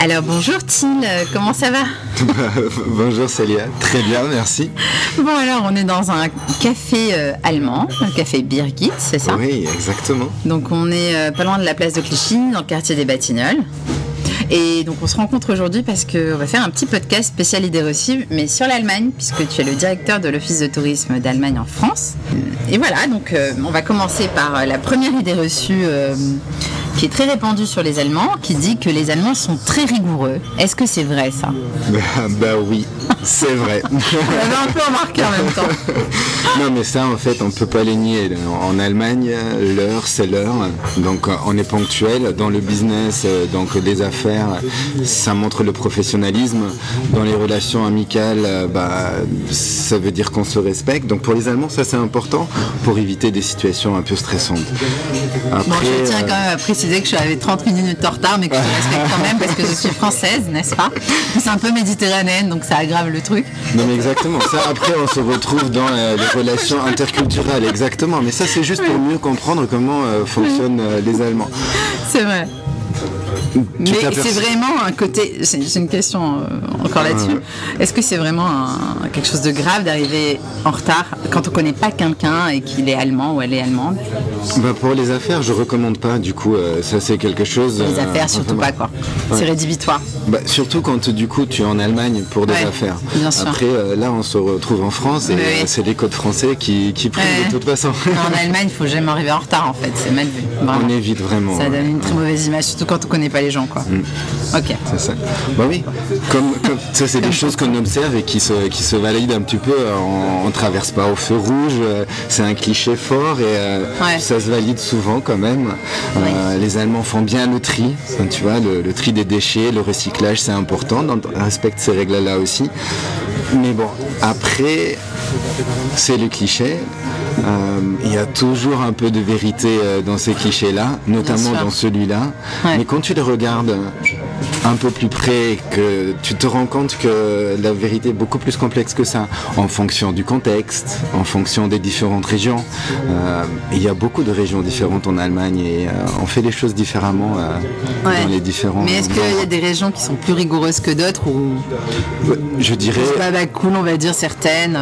Alors bonjour Thiel, comment ça va Bonjour Célia, très bien, merci. Bon alors on est dans un café euh, allemand, un café Birgit, c'est ça Oui, exactement. Donc on est euh, pas loin de la place de Clichy, dans le quartier des Batignolles. Et donc on se rencontre aujourd'hui parce qu'on va faire un petit podcast spécial idées reçues, mais sur l'Allemagne, puisque tu es le directeur de l'Office de tourisme d'Allemagne en France. Et voilà, donc euh, on va commencer par la première idée reçue euh, qui est très répandue sur les Allemands, qui dit que les Allemands sont très rigoureux. Est-ce que c'est vrai ça? Bah, bah oui, c'est vrai. on l'avait un peu remarqué en même temps. non mais ça en fait on peut pas les nier. En Allemagne, l'heure c'est l'heure, donc on est ponctuel. Dans le business, donc les affaires, ça montre le professionnalisme. Dans les relations amicales, bah, ça veut dire qu'on se respecte. Donc pour les Allemands, ça c'est important pour éviter des situations un peu stressantes. Après, bon, je tiens quand même à préciser que je suis arrivée 30 minutes en retard, mais que je respecte quand même parce que je suis française, n'est-ce pas? C'est un peu méditerranéenne, donc ça aggrave le truc. Non mais exactement. Ça après on se retrouve dans euh, les relations interculturelles, exactement. Mais ça c'est juste pour mieux comprendre comment euh, fonctionnent euh, les Allemands. C'est vrai. Mais c'est vraiment un côté, c'est une question euh, encore là-dessus. Est-ce que c'est vraiment un, quelque chose de grave d'arriver en retard quand on connaît pas quelqu'un et qu'il est allemand ou elle est allemande? Bah Pour les affaires, je recommande pas. Du coup, euh, ça c'est quelque chose. Les affaires, surtout pas quoi. C'est rédhibitoire. Bah, surtout quand du coup tu es en Allemagne pour des affaires. Bien sûr. Après, euh, là, on se retrouve en France et c'est les codes français qui, qui prennent de toute façon. en Allemagne, il faut jamais arriver en retard en fait. C'est mal vu. On évite vraiment. Ça donne une très mauvaise image, surtout quand on connaît pas les gens quoi. Mm. Ok. C'est ça. Bah oui. Comme, ça, c'est des choses qu'on observe et qui se, qui se valident un petit peu. On, on traverse pas au feu rouge. Euh, c'est un cliché fort et euh, ça se valide souvent quand même. Euh, les Allemands font bien le tri. Tu vois, le, tri des déchets, le recyclage, c'est important. On respecte ces règles-là aussi. Mais bon, après, c'est le cliché. Il y a toujours un peu de vérité dans ces clichés-là, notamment dans celui-là. Mais quand tu les regardes un peu plus près, que tu te rends compte que la vérité est beaucoup plus complexe que ça, en fonction du contexte, en fonction des différentes régions. Euh, il y a beaucoup de régions différentes en Allemagne et euh, on fait les choses différemment euh, dans les différents. Mais est-ce qu'il y a des régions qui sont plus rigoureuses que d'autres ou Je dirais. Pas bah, cool, on va dire certaines.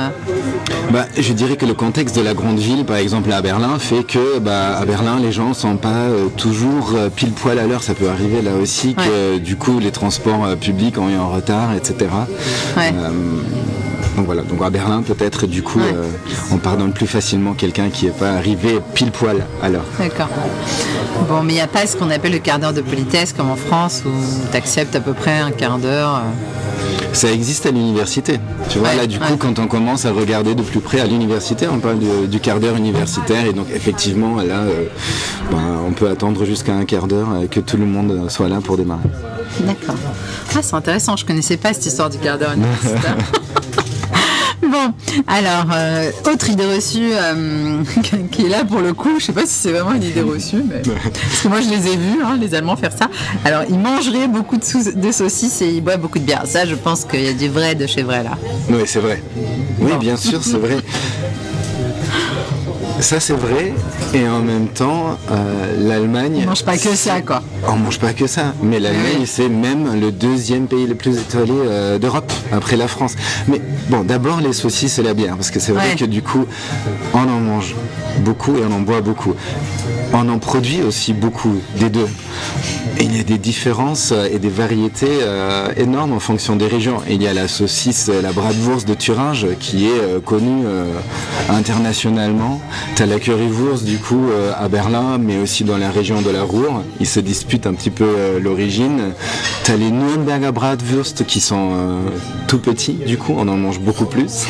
Bah, je dirais que le contexte de la grande ville, par exemple à Berlin, fait que bah, à Berlin, les gens sont pas toujours pile poil à l'heure. Ça peut arriver là aussi que du coup les transports euh, publics ont eu un retard, etc. donc voilà, donc à Berlin peut-être du coup euh, on pardonne plus facilement quelqu'un qui n'est pas arrivé pile poil à l'heure. D'accord. Bon, mais il n'y a pas ce qu'on appelle le quart d'heure de politesse comme en France où tu acceptes à peu près un quart d'heure. Ça existe à l'université. Tu vois, là, du coup, quand on commence à regarder de plus près à l'université, on parle du quart d'heure universitaire. Et donc, effectivement, là, ben, on peut attendre jusqu'à un quart d'heure que tout le monde soit là pour démarrer. D'accord. Ah, c'est intéressant, je connaissais pas cette histoire du quart d'heure universitaire. bon, alors, euh, autre idée reçue euh, qui est là pour le coup, je sais pas si c'est vraiment une idée reçue, mais... parce que moi je les ai vus, hein, les Allemands faire ça. Alors, ils mangeraient beaucoup de, de, saucisses et ils boivent beaucoup de bière. Ça, je pense qu'il y a du vrai de chez vrai là. Oui, c'est vrai. Oui, bien sûr, c'est vrai. Ça c'est vrai, et en même temps, euh, l'Allemagne. On mange pas que ça, quoi. On mange pas que ça, mais l'Allemagne c'est même le deuxième pays le plus étoilé euh, d'Europe après la France. Mais bon, d'abord les saucisses et la bière, parce que c'est vrai que du coup, on en mange beaucoup et on en boit beaucoup. On en produit aussi beaucoup des deux. Et il y a des différences et des variétés euh, énormes en fonction des régions. Il y a la saucisse, la bratwurst de Thuringe qui est euh, connue euh, internationalement. Tu as la currywurst du coup à Berlin, mais aussi dans la région de la Ruhr. Ils se disputent un petit peu l'origine. Tu as les Nürnberger Bratwurst qui sont tout petits, du coup on en mange beaucoup plus.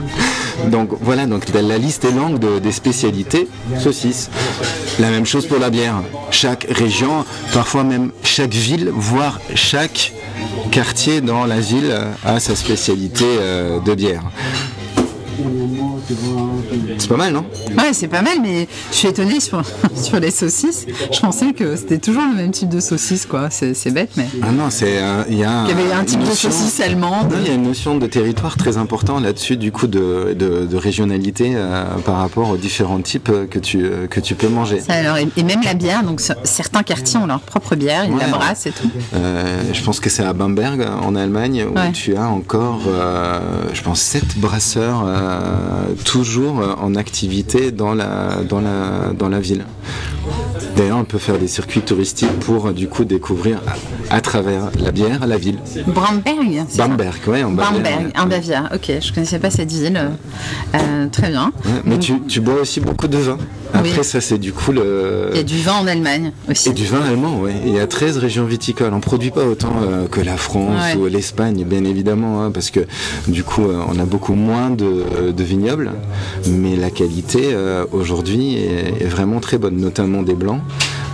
Donc voilà, donc la liste est longue des spécialités saucisses. La même chose pour la bière. Chaque région, parfois même chaque ville, voire chaque quartier dans la ville a sa spécialité euh, de bière. C'est pas mal, non? Ouais, c'est pas mal, mais je suis étonnée sur, sur les saucisses. Je pensais que c'était toujours le même type de saucisse, quoi. C'est bête, mais. Ah non, c'est. Il y, a y avait un type de saucisse allemande. il y a une notion de territoire très important là-dessus, du coup, de, de, régionalité euh, par rapport aux différents types que tu, que tu peux manger. alors, et, même la bière, donc certains quartiers ont leur propre bière, ils la brassent et tout. Euh, je pense que c'est à Bamberg, en Allemagne, où tu as encore, euh, je pense, sept brasseurs toujours en activité dans la, dans la, dans la ville. D'ailleurs, on peut faire des circuits touristiques pour du coup découvrir à, travers la bière la ville. Bamberg Bamberg, oui, en Bavière. Bamberg, en Bavière. Ok, je ne connaissais pas cette ville. Euh, très bien. mais tu, tu, bois aussi beaucoup de vin. Après, ça, c'est du coup le. Il y a du vin en Allemagne aussi. Et du vin allemand, oui. Il y a 13 régions viticoles. On ne produit pas autant euh, que la France ou l'Espagne, bien évidemment, hein, parce que du coup, euh, on a beaucoup moins de, de vignobles. Mais la qualité, aujourd'hui, est, est vraiment très bonne, notamment des blancs.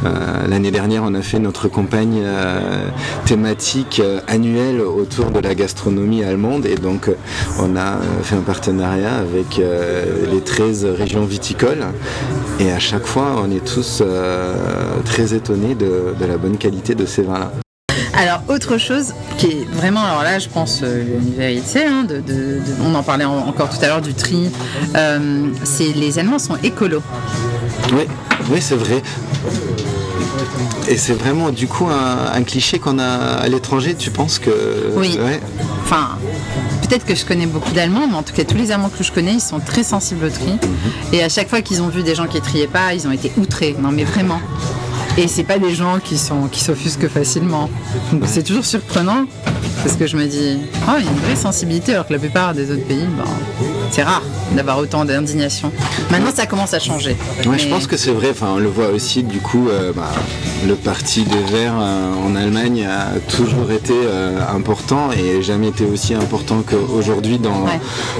Euh, l'année dernière, on a fait notre campagne euh, thématique euh, annuelle autour de la gastronomie allemande et donc on a fait un partenariat avec les 13 régions viticoles et à chaque fois, on est tous très étonnés de, la bonne qualité de ces vins-là. Alors, autre chose qui est vraiment, alors là, je pense une vérité, hein, on en parlait encore tout à l'heure du tri, c'est les Allemands sont écolos. Oui, oui c'est vrai. Et c'est vraiment du coup un, cliché qu'on a à l'étranger, tu penses que... Oui. Enfin, peut-être que je connais beaucoup d'Allemands, mais en tout cas tous les Allemands que je connais, ils sont très sensibles au tri. Mhm. Et à chaque fois qu'ils ont vu des gens qui triaient pas, ils ont été outrés. Non mais vraiment. Et c'est pas des gens qui sont qui s'offusquent facilement. Donc c'est toujours surprenant parce que je me dis, oh, il y a une vraie sensibilité alors que la plupart des autres pays, ben, c'est rare d'avoir autant d'indignation. Maintenant, ça commence à changer. Ouais, je pense que c'est vrai. Enfin, on le voit aussi. Du coup, euh, bah, le parti des Verts euh, en Allemagne a toujours été euh, important et jamais été aussi important qu'aujourd'hui dans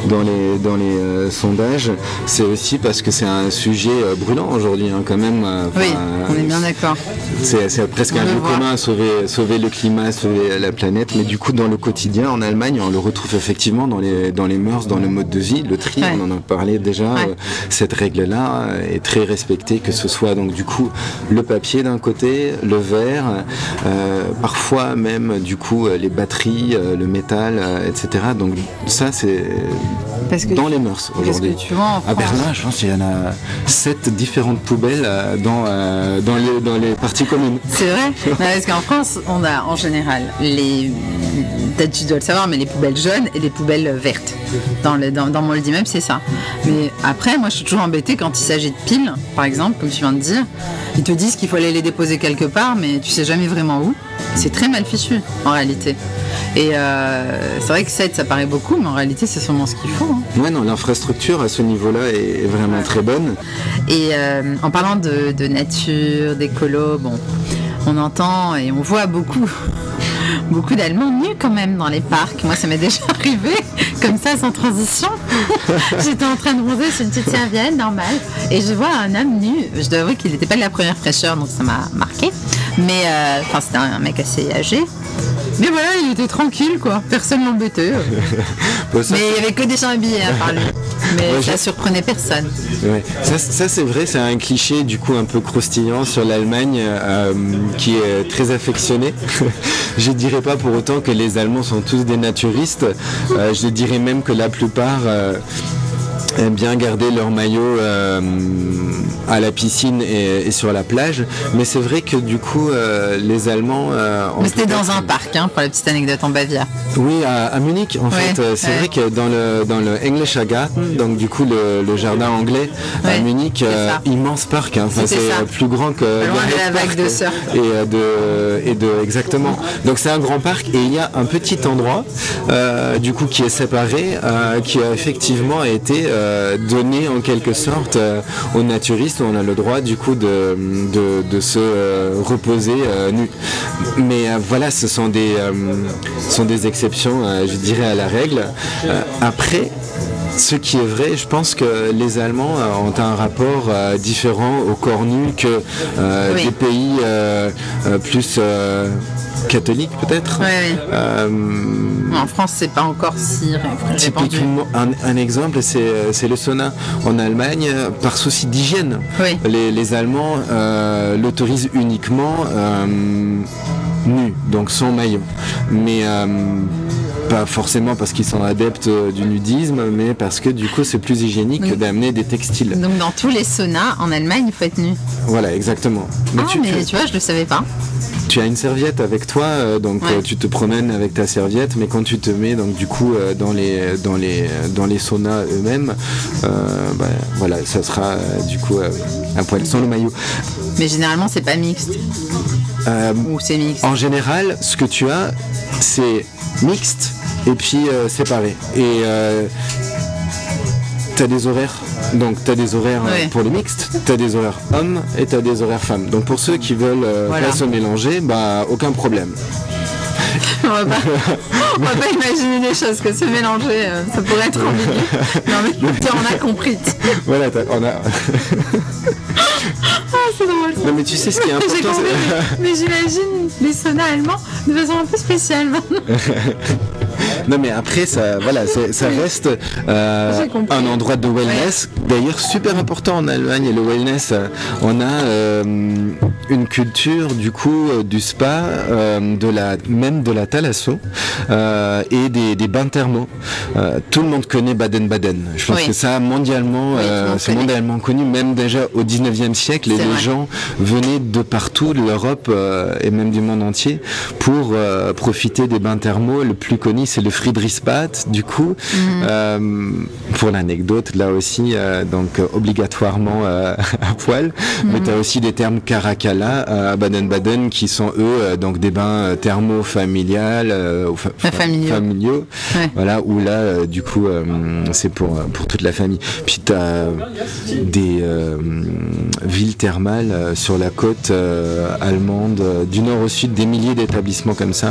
dans les dans les sondages. C'est aussi parce que c'est un sujet brûlant aujourd'hui, hein, quand même. oui, on est bien d'accord. C'est presque un lieu commun sauver sauver le climat, sauver la planète. Mais du coup, dans le quotidien en Allemagne, on le retrouve effectivement dans les dans les mœurs, dans le mode de vie, le tri on en a parlé déjà, euh, cette règle-là euh, est très respectée, que ce soit donc du coup le papier d'un côté, le verre, euh, parfois même du coup les batteries, le métal, etc. Donc ça c'est dans les mœurs aujourd'hui. À Berlin, je pense qu'il y en a sept différentes poubelles dans, dans, les, dans les parties communes. C'est vrai Parce qu'en France, on a en général les. Peut-être tu dois le savoir, mais les poubelles jaunes et les poubelles vertes. Dans, le, dans, dans mon même c'est ça. Mais après, moi, je suis toujours embêtée quand il s'agit de piles, par exemple, comme tu viens de dire. Ils te disent qu'il faut aller les déposer quelque part, mais tu sais jamais vraiment où. C'est très mal fichu, en réalité. Et euh, c'est vrai que 7, ça paraît beaucoup, mais en réalité, c'est sûrement ce qu'il faut. Hein. Ouais, non, l'infrastructure à ce niveau-là est vraiment très bonne. Et euh, en parlant de, de nature, d'écolo, bon, on entend et on voit beaucoup beaucoup d'Allemands nus quand même dans les parcs. Moi, ça m'est déjà arrivé, comme ça, sans transition. J'étais en train de bronzer sur une petite serviette normale et je vois un homme nu. Je dois avouer qu'il n'était pas de la première fraîcheur, donc ça m'a marqué. Mais, euh, c'était un mec assez âgé. Mais voilà, il était tranquille, quoi. Personne l'embêtait. mais il n'y avait que des gens habillés à part lui. Mais ça surprenait personne. Ça, c'est vrai, c'est un cliché du coup un peu croustillant sur l'Allemagne euh, qui est très affectionnée. je ne dirais pas pour autant que les Allemands sont tous des naturistes. Euh, je dirais même que la plupart euh, bien garder leur maillot euh, à la piscine et, sur la plage. Mais c'est vrai que du coup, euh, les Allemands. Euh, mais c'était dans un parc, hein, pour la petite anecdote en Bavière. Oui, à, Munich, en fait. C'est vrai que dans le, dans le Englischer Garten, donc du coup le, jardin anglais à Munich, immense parc. Hein. c'est plus grand que. Loin de la vague de surf. Et de, et de, exactement. Donc c'est un grand parc et il y a un petit endroit, du coup, qui est séparé, qui a effectivement été euh, donner en quelque sorte euh, aux naturistes, on a le droit du coup de, de, se euh, reposer nu. Mais voilà, ce sont des, sont des exceptions, je dirais, à la règle. après, ce qui est vrai, je pense que les Allemands ont un rapport différent au corps nu que des pays plus catholique peut-être. en France, c'est pas encore si répandu. Un, un exemple, c'est le sauna en Allemagne par souci d'hygiène. Les, les, Allemands l'autorisent uniquement nu, donc sans maillot. Mais pas forcément parce qu'ils sont adeptes euh, du nudisme, mais parce que du coup c'est plus hygiénique d'amener des textiles. Donc dans tous les saunas en Allemagne, il faut être nu. Voilà, exactement. Mais, ah, tu, mais tu, vois, je le savais pas. Tu as une serviette avec toi, euh, donc euh, tu te promènes avec ta serviette, mais quand tu te mets donc du coup dans les dans les dans les saunas eux-mêmes, bah, voilà, ça sera du coup un poil sans le maillot. Mais généralement c'est pas mixte. Ou c'est mixte. En général, ce que tu as, c'est mixte et puis euh, séparés. Et euh, tu as des horaires. Donc tu as des horaires euh, pour les mixtes, tu as des horaires hommes et tu as des horaires femmes. Donc pour ceux qui veulent pas se mélanger, bah aucun problème. on, va pas, va pas imaginer des choses que se mélanger, ça pourrait être compliqué. Non mais on a compris. voilà, on a. ah, c'est drôle. Non mais tu sais ce qui est important. mais j'imagine les saunas allemands de façon un peu spéciale maintenant. non mais après ça voilà ça reste euh, un endroit de wellness. D'ailleurs super important en Allemagne le wellness. Euh, on a euh, une culture du coup du spa de la même de la thalasso et des, bains thermaux. Tout le monde connaît Baden-Baden. Je pense que ça mondialement c'est mondialement connu même déjà au 19e siècle et les gens venaient de partout de l'Europe et même du monde entier pour profiter des bains thermaux. Le plus connu c'est le Friedrichsbad, du coup. Mhm. Euh, pour l'anecdote, là aussi, euh, donc obligatoirement euh, à poil. Mais tu as aussi des termes Caracalla à Baden-Baden qui sont eux donc des bains thermo familiales, familiaux. Voilà, où là, du coup, c'est pour, pour toute la famille. Puis tu as des villes thermales sur la côte allemande, du nord au sud, des milliers d'établissements comme ça.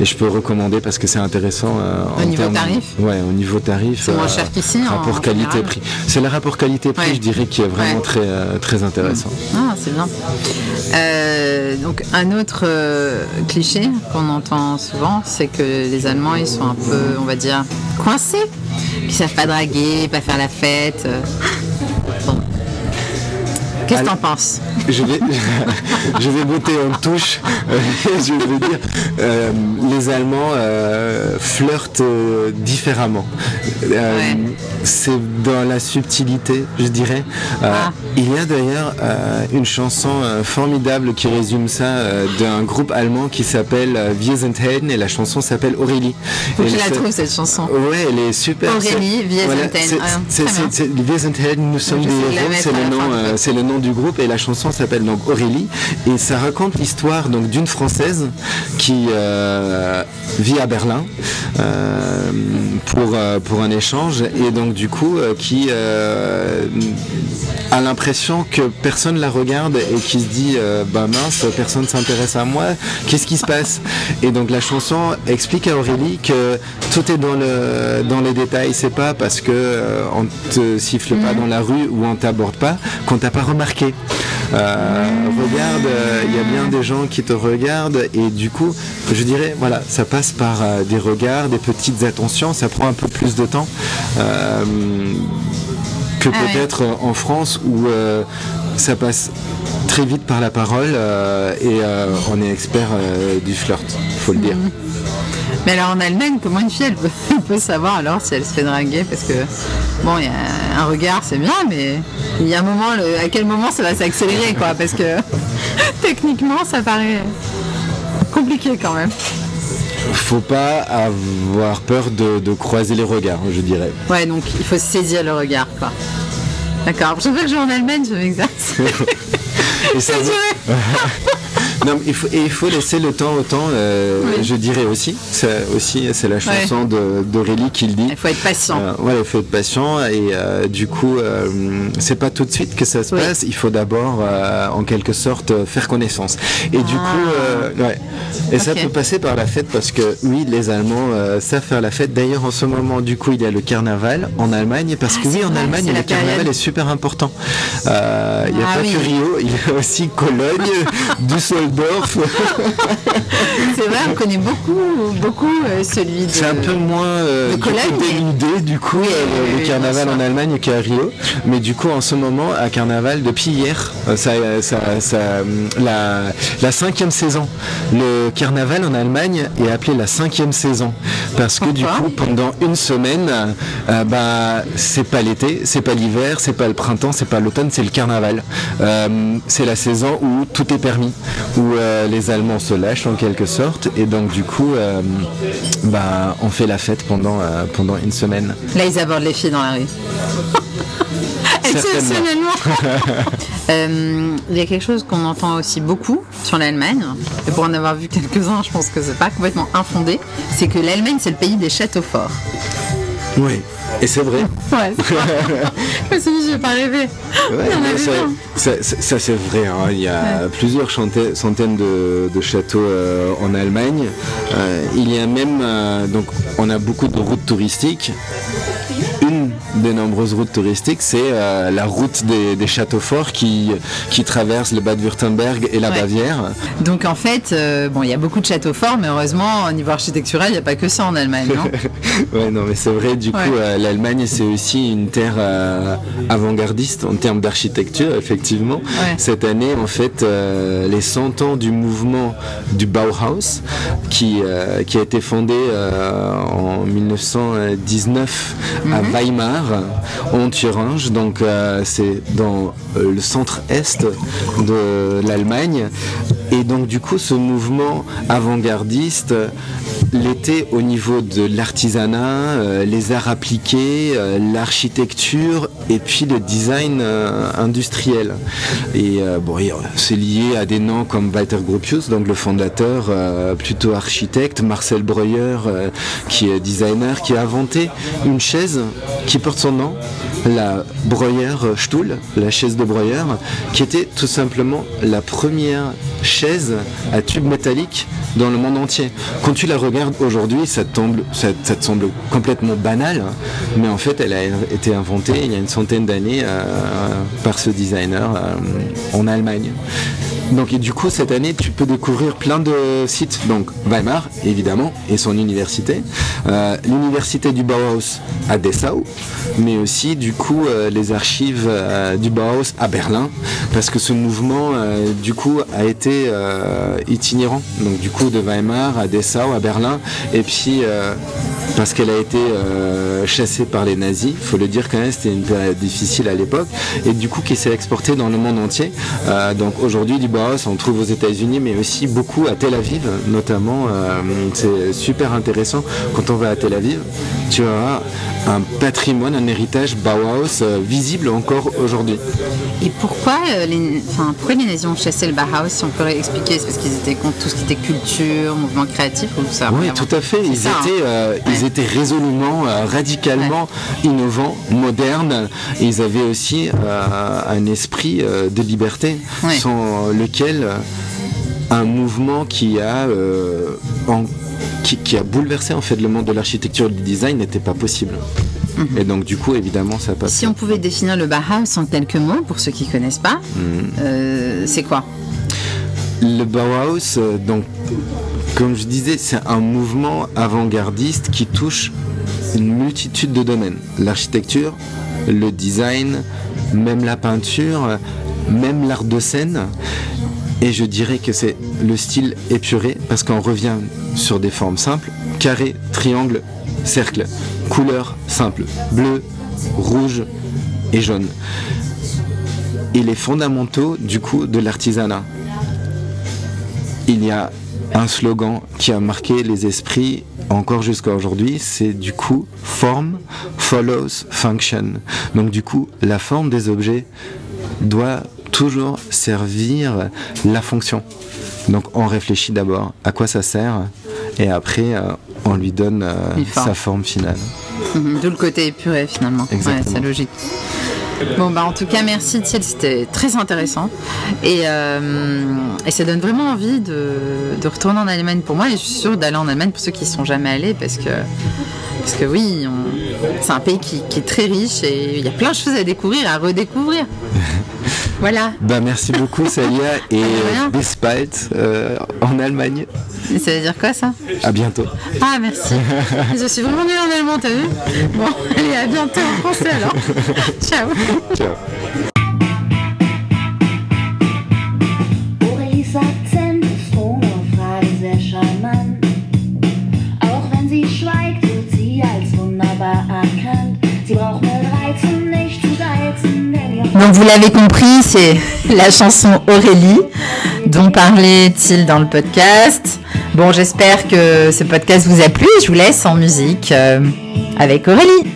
Et je peux recommander parce que c'est intéressant. Euh, au niveau tarif Ouais, au niveau tarif. C'est moins cher euh, qu'ici. Rapport qualité-prix. C'est le rapport qualité-prix, je dirais, qui est vraiment très, euh, très intéressant. Ah, c'est bien. donc, un autre cliché qu'on entend souvent, c'est que les Allemands, ils sont un peu, on va dire, coincés. Ils savent pas draguer, pas faire la fête. Qu'est-ce que t'en penses? Je vais, je vais botter en touche. je veux dire, euh, les Allemands euh, flirtent euh, différemment. C'est dans la subtilité, je dirais. Ah. Il y a d'ailleurs une chanson formidable qui résume ça d'un groupe allemand qui s'appelle Wir sind Helden et la chanson s'appelle Aurélie. Faut que je la trouve cette chanson. Ouais, elle est super. Aurélie, Wir sind Helden. Wir sind Helden, nous sommes des héros, c'est le nom, nom du groupe et la chanson s'appelle donc Aurélie. Et ça raconte l'histoire donc d'une française qui euh, vit à Berlin euh, pour euh, pour un échange et donc du coup qui a l'impression que personne la regarde et qui se dit bah mince personne s'intéresse à moi qu'est-ce qui se passe? Et donc la chanson explique à Aurélie que tout est dans le dans les détails. C'est pas parce que on te siffle pas mm. dans la rue ou on t'aborde pas qu'on t'a pas remarqué euh, regarde, euh, il y a bien des gens qui te regardent et du coup, je dirais, voilà, ça passe par euh, des regards, des petites attentions, ça prend un peu plus de temps que ah peut-être en France où ça passe très vite par la parole et on est expert du flirt, faut le dire. Mais alors en Allemagne, comment une fille elle peut, savoir alors si elle se fait draguer? Parce que bon, il y a un regard, c'est bien, mais il y a un moment, à quel moment ça va s'accélérer quoi? Parce que techniquement, ça paraît compliqué quand même. Faut pas avoir peur de, croiser les regards, je dirais. Ouais, donc il faut saisir le regard, quoi. D'accord. Je veux que je vais en Allemagne, je m'exerce. Et ça non, il faut, et il faut laisser le temps au temps, euh, je dirais aussi. C'est aussi, c'est la chanson d'Aurélie qui le dit. Il faut être patient. Euh, il faut être patient et euh, du coup, c'est pas tout de suite que ça se passe. Il faut d'abord, en quelque sorte, faire connaissance. Et du coup, Et ça peut passer par la fête parce que oui, les Allemands euh, savent faire la fête. D'ailleurs, en ce moment, du coup, il y a le carnaval en Allemagne parce que ah, oui, en Allemagne, le carnaval est super important. Euh, il n'y a ah pas que Rio, il y a aussi Cologne, Düsseldorf. c'est vrai, on connaît beaucoup, beaucoup euh, celui de. C'est un peu moins dénudé du coup le carnaval en Allemagne qu'à Rio, mais du coup en ce moment à carnaval depuis hier, ça, la, la cinquième saison. Le carnaval en Allemagne est appelé la cinquième saison parce que du coup pendant une semaine, euh, bah c'est pas l'été, c'est pas l'hiver, c'est pas le printemps, c'est pas l'automne, c'est le carnaval. Euh, c'est la saison où tout est permis, où euh, les Allemands se lâchent en quelque sorte et donc du coup bah on fait la fête pendant pendant une semaine. Là ils abordent les filles dans la rue. Exceptionnellement. Euh, il y a quelque chose qu'on entend aussi beaucoup sur l'Allemagne, et pour en avoir vu quelques-uns, je pense que c'est pas complètement infondé, c'est que l'Allemagne c'est le pays des châteaux forts. Oui. Et c'est vrai. Ouais, c'est je vais pas rêver. ça, c'est vrai. Hein. Il y a plusieurs centaines de, châteaux euh, en Allemagne. Euh, il y a même, donc, on a beaucoup de routes touristiques des nombreuses routes touristiques, c'est euh, la route des, châteaux forts qui, qui traverse le Bade-Württemberg et la Bavière. Donc en fait, euh, bon, il y a beaucoup de châteaux forts, mais heureusement, au niveau architectural, il n'y a pas que ça en Allemagne, non Ouais, non, mais c'est vrai, du coup, euh, l'Allemagne, c'est aussi une terre avant-gardiste en termes d'architecture, effectivement. Cette année, en fait, les 100 ans du mouvement du Bauhaus, qui, qui a été fondé en 1919 à mhm. Weimar, en Thuringe, donc euh, c'est dans euh, le centre-est de l'Allemagne. Et donc du coup, ce mouvement avant-gardiste l'était au niveau de l'artisanat, euh, les arts appliqués, l'architecture et puis le design industriel. Et bon, c'est lié à des noms comme Walter Gropius, donc le fondateur, plutôt architecte, Marcel Breuer, qui est designer, qui a inventé une chaise qui porte son nom, la Breuer Stuhl, la chaise de Breuer, qui était tout simplement la première chaise à tube métallique dans le monde entier. Quand tu la regardes aujourd'hui, ça, te semble complètement banal, mais en fait, elle a été inventée il y a une centaine d'années euh, par ce designer euh, en Allemagne. Donc et du coup cette année tu peux découvrir plein de sites. Donc Weimar évidemment et son université, euh, l'université du Bauhaus à Dessau, mais aussi du coup euh, les archives euh, du Bauhaus à Berlin, parce que ce mouvement du coup a été itinérant. Donc du coup de Weimar à Dessau à Berlin et puis parce qu'elle a été chassée par les nazis, faut le dire quand même, c'était une période difficile à l'époque, et du coup qui s'est exportée dans le monde entier. donc aujourd'hui du on trouve aux États-Unis, mais aussi beaucoup à Tel Aviv, notamment. Euh, c'est super intéressant. Quand on va à Tel Aviv, tu as un patrimoine, un héritage Bauhaus euh, visible encore aujourd'hui. Et pourquoi, euh, les, enfin, pourquoi les nazis ont chassé le Bauhaus Si on peut expliquer, c'est parce qu'ils étaient contre tout ce qui était culture, mouvement créatif ou ça Oui, tout à fait. Ils étaient, hein. ils étaient résolument, radicalement innovants, modernes. Ils avaient aussi un esprit de liberté sans le lequel euh, un mouvement qui a, euh, qui, a bouleversé en fait le monde de l'architecture et du design n'était pas possible. Mhm. Et donc du coup, évidemment, ça passe. Si on pouvait définir le Bauhaus en quelques mots, pour ceux qui ne connaissent pas, mhm. euh, c'est quoi? Le Bauhaus, donc, comme je disais, c'est un mouvement avant-gardiste qui touche une multitude de domaines. L'architecture, le design, même la peinture, même l'art de scène. Et je dirais que c'est le style épuré parce qu'on revient sur des formes simples, carré, triangle, cercle, couleurs simples, bleu, rouge et jaune. Et les fondamentaux du coup de l'artisanat. Il y a un slogan qui a marqué les esprits encore jusqu'à aujourd'hui, c'est du coup form follows function. Donc du coup, la forme des objets doit toujours servir la fonction. Donc on réfléchit d'abord à quoi ça sert et après euh, on lui donne euh, sa forme finale. Mhm. D'où le côté épuré finalement. c'est logique. Bon, bah en tout cas, merci Thiel, c'était très intéressant. Et, euh, et, ça donne vraiment envie de, de, retourner en Allemagne pour moi. Et je suis sûre d'aller en Allemagne pour ceux qui ne sont jamais allés parce que, parce que oui, c'est un pays qui, qui, est très riche et il y a plein de choses à découvrir, à redécouvrir. Voilà. Bah, merci beaucoup, Salia. et bis bald euh, en Allemagne. Et ça veut dire quoi ça? À bientôt. Ah, merci. je suis vraiment nulle en allemand, t'as vu? Bon, allez, à bientôt en français alors. Ciao. Ciao. Donc vous l'avez compris, c'est la chanson Aurélie dont parlait-il dans le podcast. Bon, j'espère que ce podcast vous a plu. Je vous laisse en musique euh, avec Aurélie.